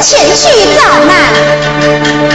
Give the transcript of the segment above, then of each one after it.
前去造难。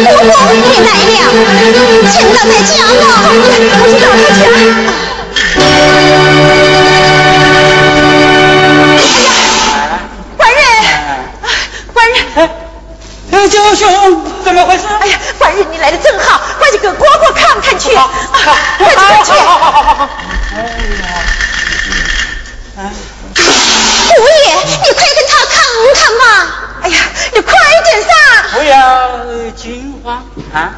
你来了呀在家呢我去找他去哎呀官人官人兄怎么回事？哎呀官人你来的正好快去给哥哥看看去。快去快去好好好好哎呀啊？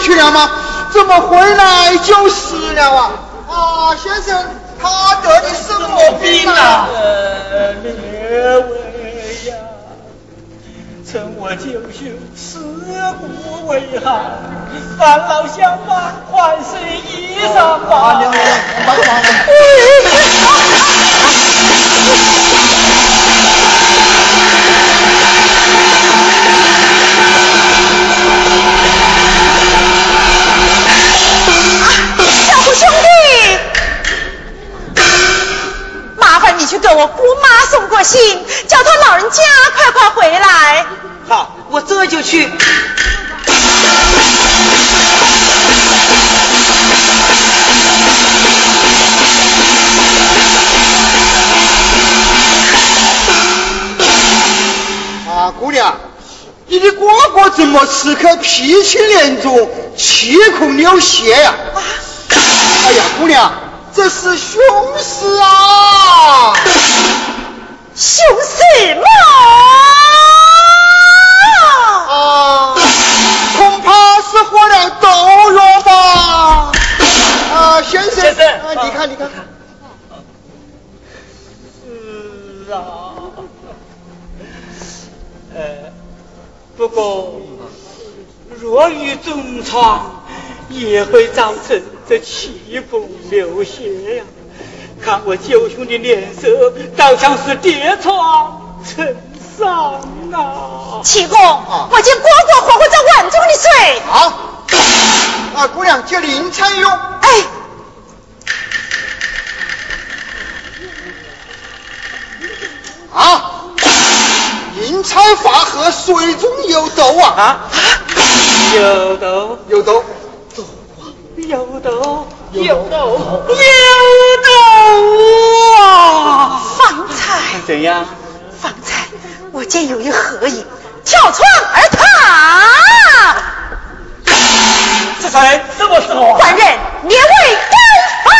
去了吗？怎么回来就死了啊？啊，先生，他得的什么病啊？列位呀，趁我九兄尸骨未寒，返老乡帮，换身衣裳吧。去去。啊，姑娘，你的哥哥怎么此刻脾气连重，气孔流血呀？哎呀，姑娘。这是凶事啊！凶事吗？啊，恐怕是喝了毒药吧？啊，先生，先生，你看，你看，是啊，呃，不过若遇重创。也会造成这气风流血呀！看我九兄的脸色，倒像是跌床成伤啊！七公，我见哥哥活活在碗中的水。好，啊，姑娘接灵钗用。哎，啊，银钗发合，水中有毒啊！啊，有毒，有毒。有毒，有毒，有毒啊！方才怎样？我见有一合影跳窗而逃。这才什么时候？啊官人列位该发。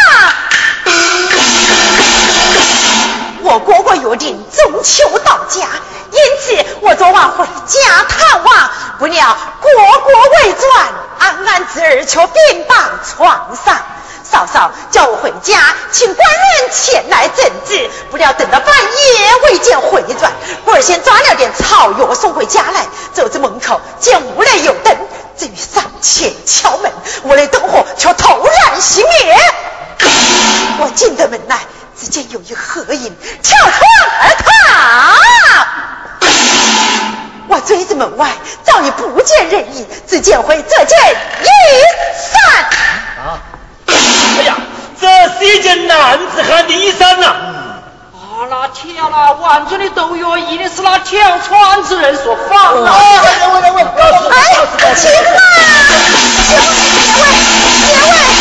我哥哥约定中秋到家，因此我昨晚回家探望，不料国国未转，安安侄儿却病倒床上。嫂嫂叫我回家，请官人前来诊治，不料等到半夜未见回转，故而先抓了点草药送回家来。走至门口，见屋内有灯，正欲上前敲门，屋内灯火却突然熄灭。我进得门来。只见有一合影跳窗而逃，我追至门外，早已不见人影，只见回这件衣衫。啊！哎呀，这是一件男子汉的衣衫呐！啊，那跳了碗中的毒药，一定是那跳窗之人所放的。哎，喂喂喂，哎，请啊！请问，请问，别问。